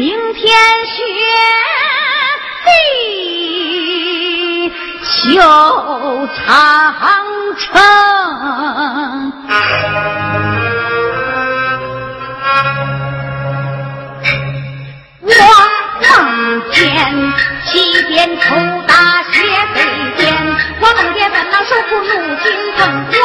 明天雪地秋长城。我梦见西边抽大雪，北边我梦见咱那守护如今凤。我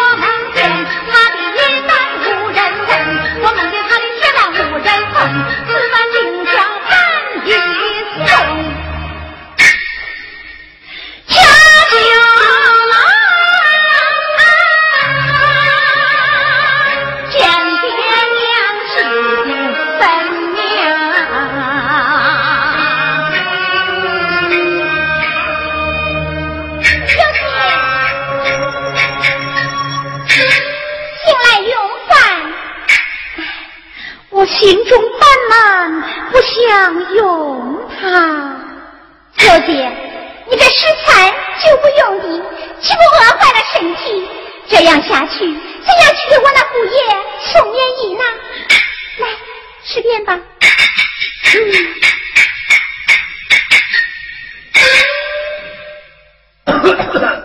想用它，小姐，你这食材就不用的，岂不饿坏了身体？这样下去，怎样娶我那姑爷宋勉义呢？来，吃点吧。嗯。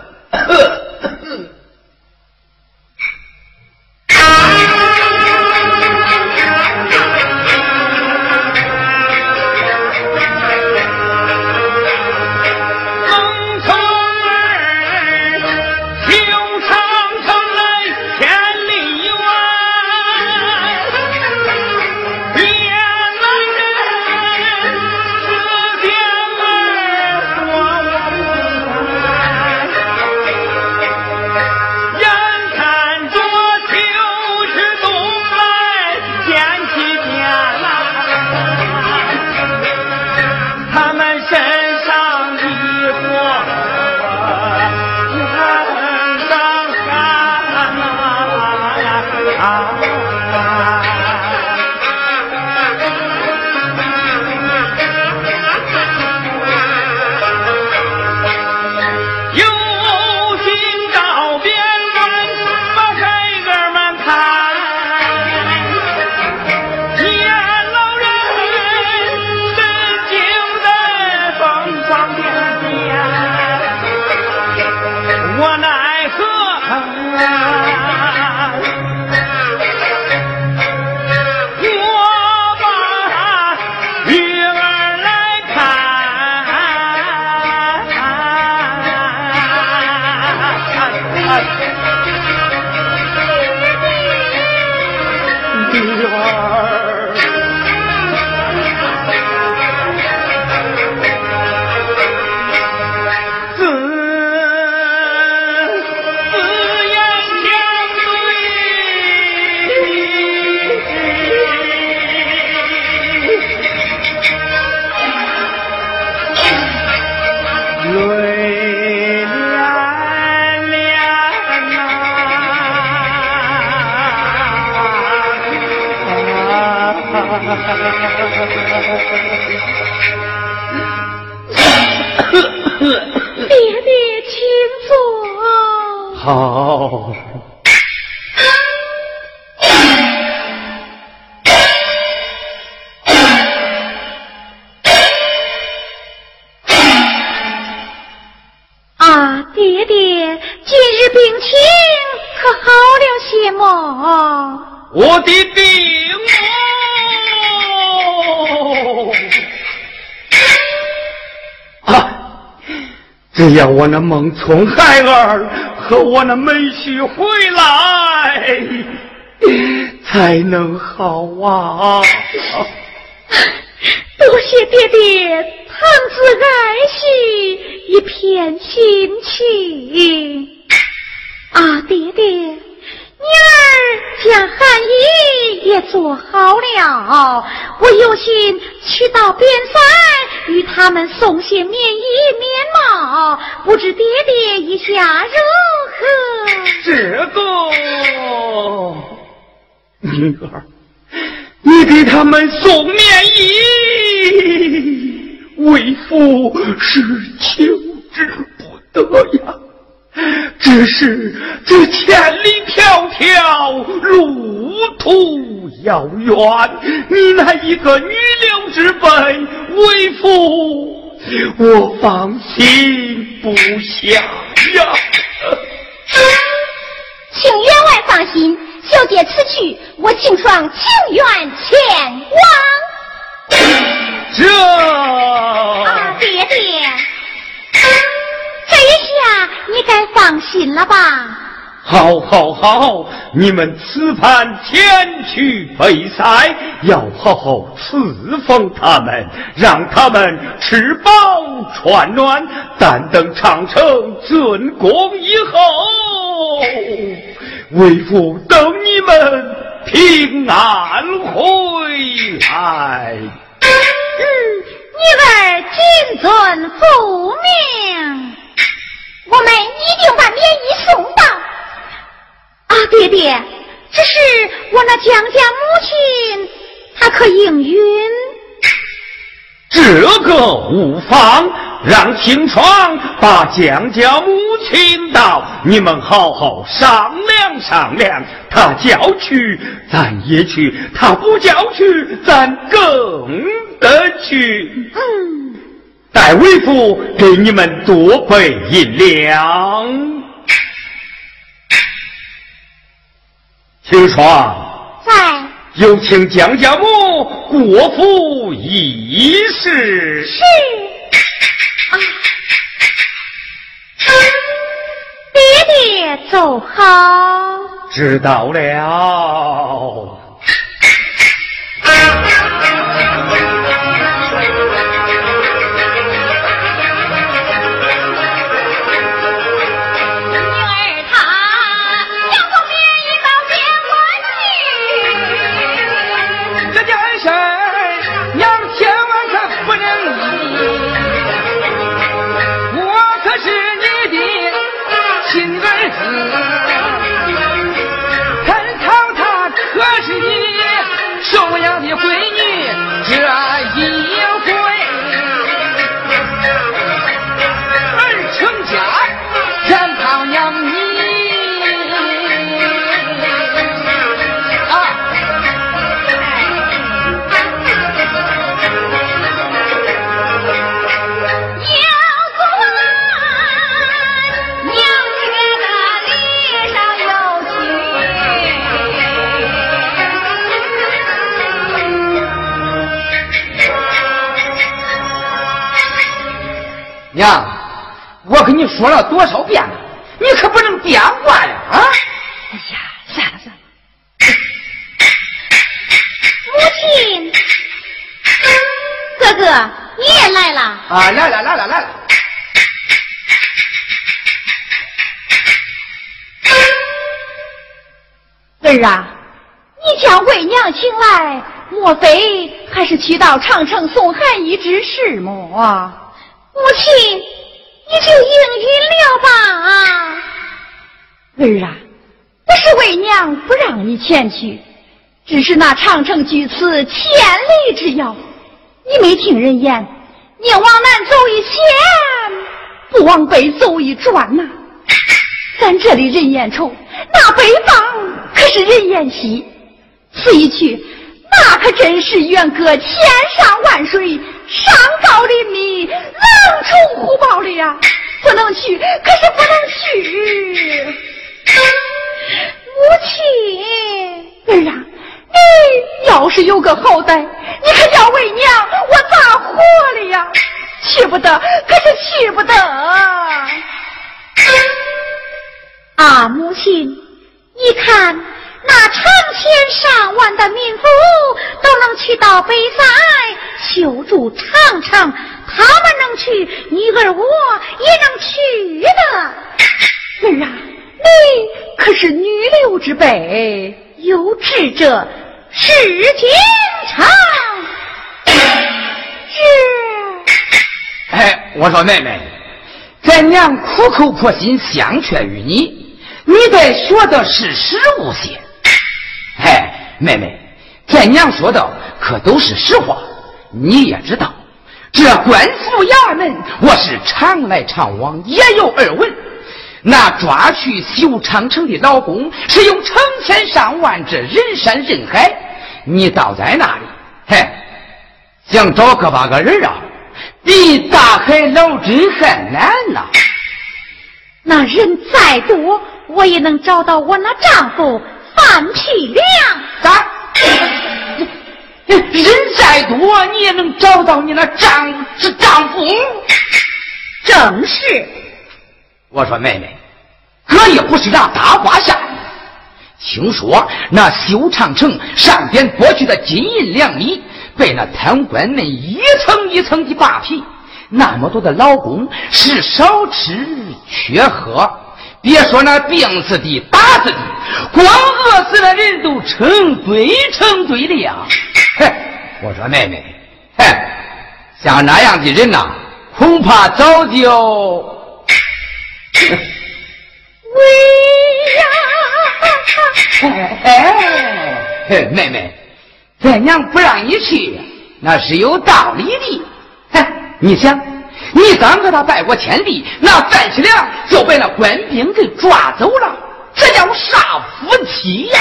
哈哈哈哈哈要我那孟村孩儿和我那妹婿回来，才能好啊！多谢爹爹，堂子爱惜一片心情。啊，爹爹。女儿将汗衣也做好了，我有心去到边塞与他们送些棉衣棉帽，不知爹爹意下如何？这个女儿，你给他们送棉衣，为父是求之不得呀。只是这千里迢迢，路途遥远，你那一个女流之辈，为父我放心不下呀。请员外放心，小姐此去，我庆双情愿前往。这啊，爹爹。你该放心了吧？好，好，好！你们此番前去北塞，要好好侍奉他们，让他们吃饱穿暖。但等长城竣工以后，为父等你们平安回来。嗯，女儿谨遵父命。我们一定把棉衣送到。啊，爹爹，只是我那江家母亲，她可应允？这个无妨，让青霜把江家母亲到，你们好好商量商量。他叫去，咱也去；他不叫去，咱更得去。嗯。待为父给你们多备银两。青霜在，有请江家母过府议事。是。啊，爹爹走好。知道了。娘，你也来了。啊，来了来了来了。儿啊，你将为娘请来，莫非还是去到长城送寒衣之事么？母亲，你就应允了吧。儿啊，不是为娘不让你前去，只是那长城距此千里之遥，你没听人言，宁往南走一千，往北走一转呐，咱这里人烟稠，那北方可是人烟稀。此一去，那可真是远隔千山万水，山高林密，狼虫虎豹的呀！不能去，可是不能去。母亲，儿啊，你要是有个好歹，你可要为娘，我咋活了呀？去不得，可是去不得。啊，母亲，你看那成千上万的民夫都能去到北塞修筑长城，他们能去，你儿我也能去的。儿啊，你可是女流之辈，有志者事竟成。哎，我说妹妹，咱娘苦口婆心相劝于你，你得学的是实务些。哎，妹妹，咱娘说的可都是实话，你也知道，这官府衙门我是常来常往，也有耳闻。那抓去修长城的老公是用成千上万这人山人海，你倒在那里，嘿，想找个把个人啊？比大海捞针还难呐！那人再多，我也能找到我那丈夫范皮良。咋？人再多，你也能找到你那丈是丈夫？正是。我说妹妹，哥也不是那大瓜下。听说那修长城上边剥去的金银两米。被那贪官们一层一层的扒皮，那么多的劳工是少吃缺喝，别说那病死的、打死的，光饿死的人都成堆成堆的呀！嘿，我说妹妹，嘿，像那样的人呐，恐怕早就 喂呀！哎，嘿，妹妹。咱娘不让你去，那是有道理的。哎，你想，你刚和他拜过天地，那范喜良就被那官兵给抓走了，这叫啥夫妻呀？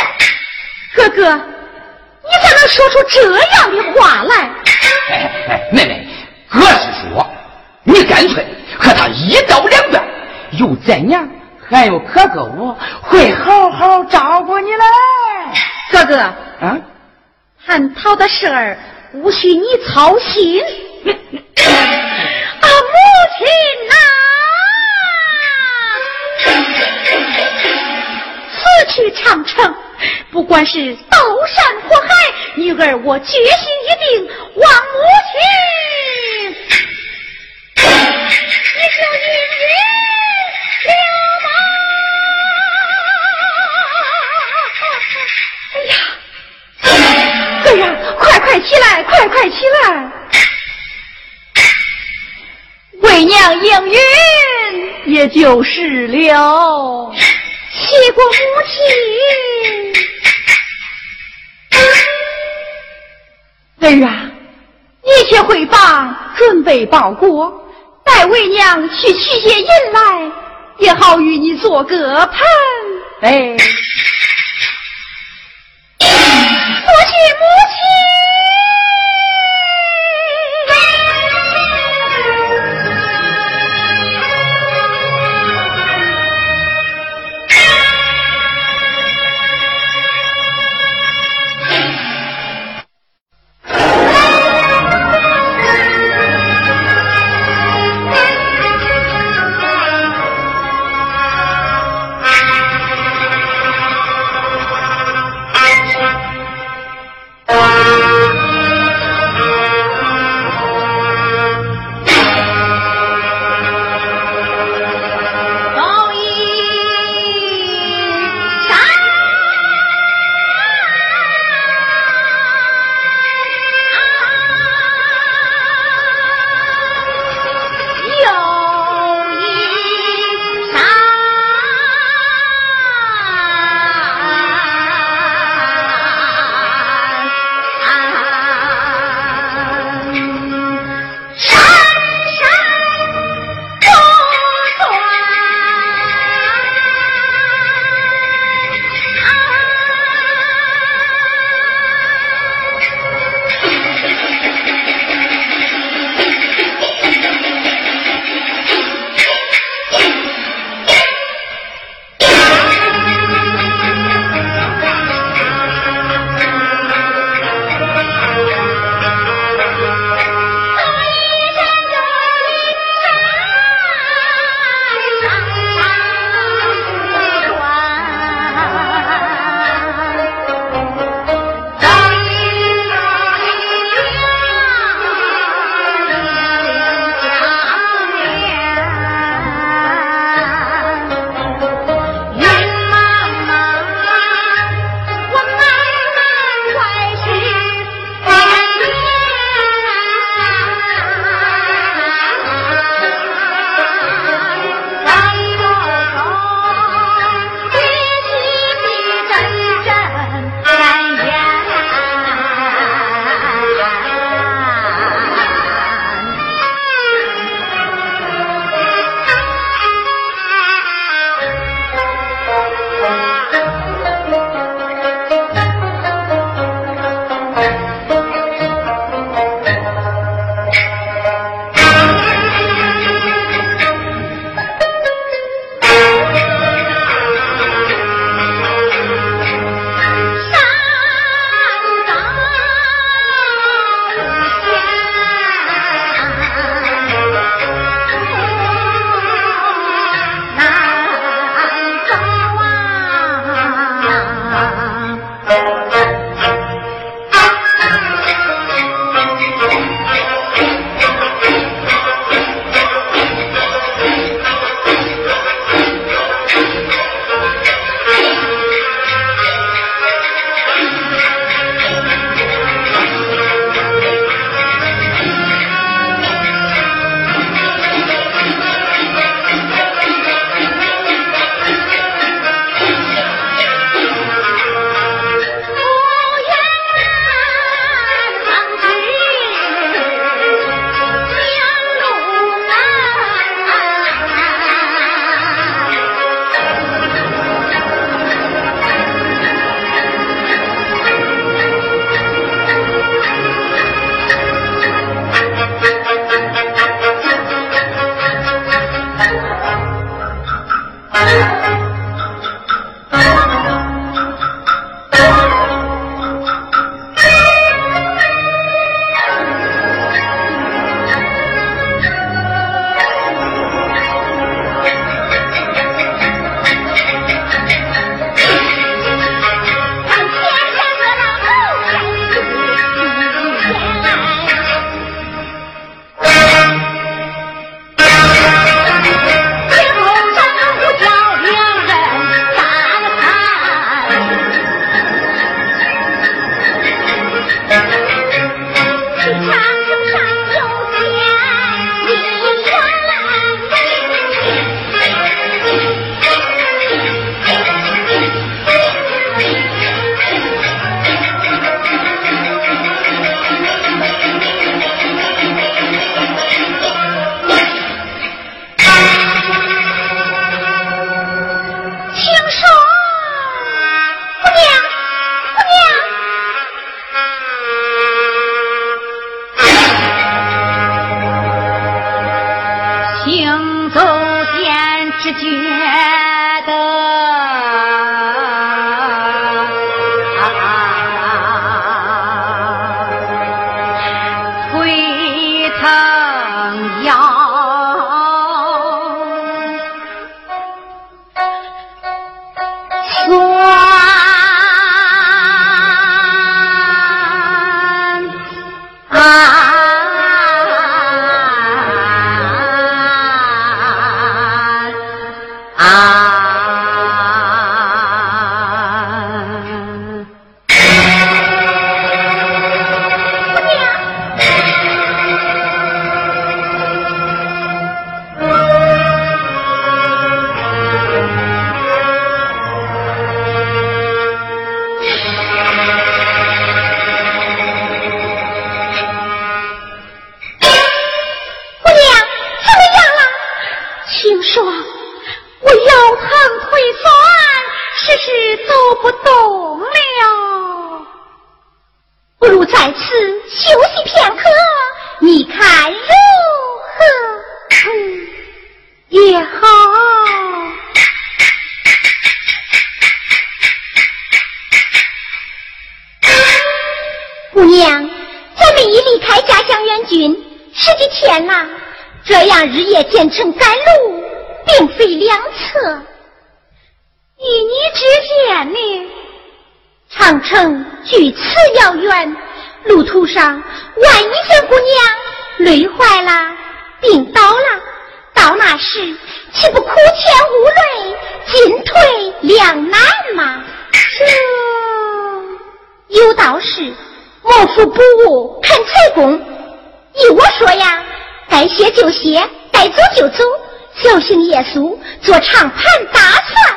哥哥，你咋能说出这样的话来？哎哎，妹妹，哥是说，你干脆和他一刀两断，有咱娘，还有哥哥，我会好好照顾你嘞。哥哥，啊。汉涛的事儿无需你操心，啊，母亲呐，此去长城，不管是刀山火海，女儿我决心一定望母亲，你就一日哎呀，快快起来，快快起来！为娘应允，也就是了。谢过母亲。儿啊，一切回房，准备包裹，待为娘去取些银来，也好与你做个伴。哎。父亲母亲。小心夜宿，做长盘大算。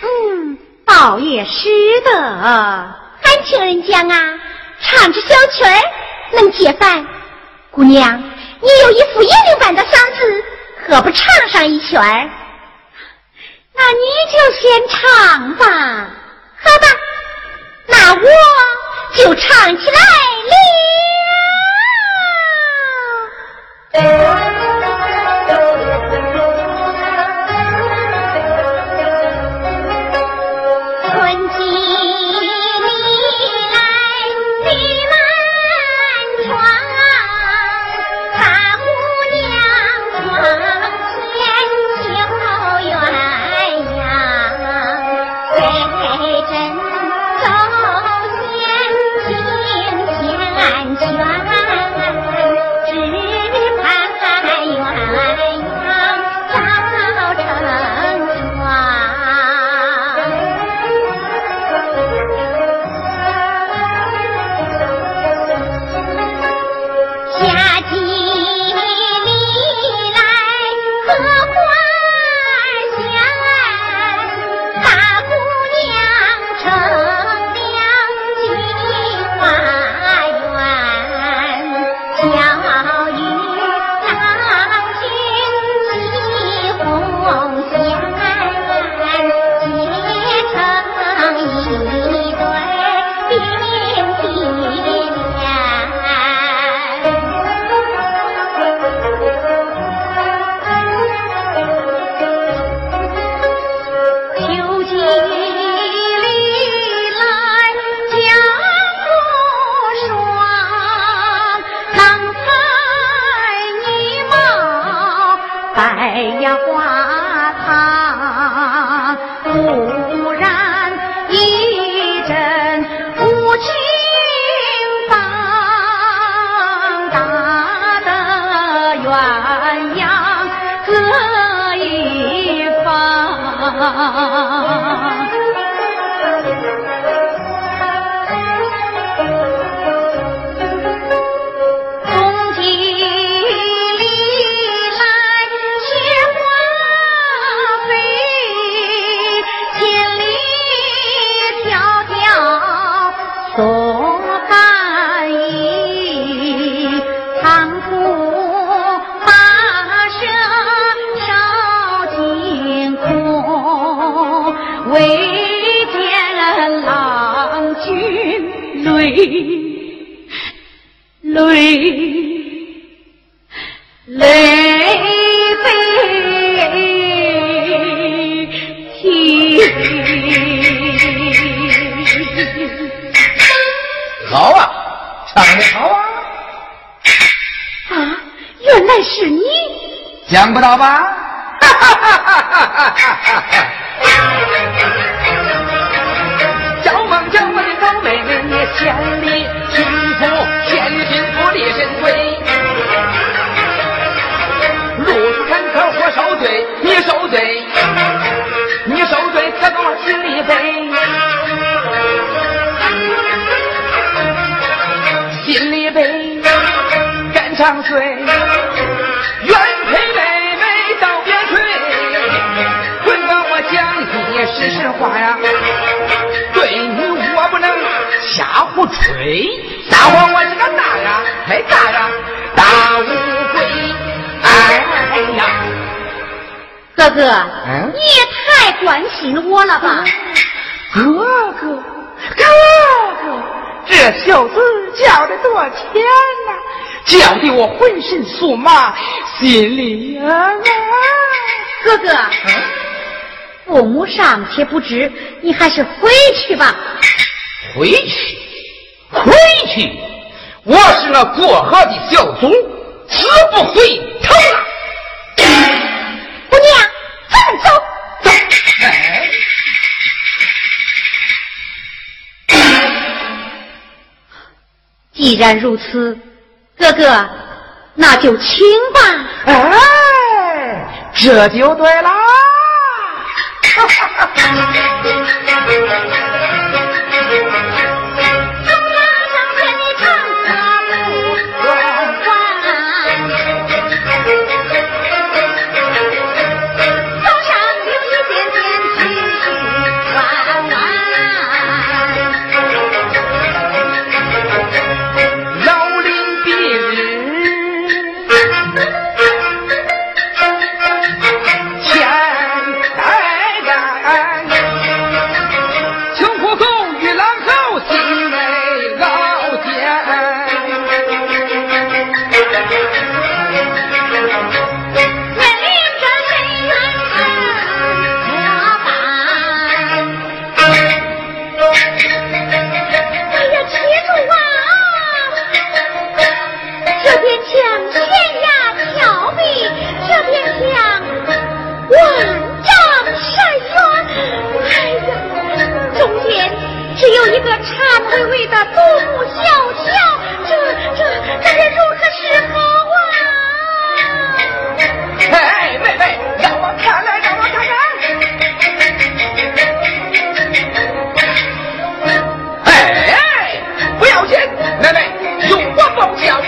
嗯，倒也是的。俺听人讲啊，唱支小曲儿能解烦。姑娘，你有一副银铃般的嗓子，何不唱上一曲儿？那你就先唱吧。好吧，那我就唱起来了。肝肠碎。实实话呀，对你我不能瞎胡吹。撒谎我是个大呀，太大呀，大乌龟！哎呀，哥哥，你也太关心我了吧？哥哥，哥哥，这小子叫的多甜呐，叫的我浑身酥麻，心里啊！哥哥。父母尚且不知，你还是回去吧。回去，回去！我是那过河的小卒，死不回头了。姑娘，咱们走走。哎，既然如此，哥哥，那就亲吧。哎，这就对了。个颤巍巍的独木小桥，这这这，该如何是好啊？哎，妹妹，让我看来，让我看看。哎，不要钱，妹妹，有话包讲。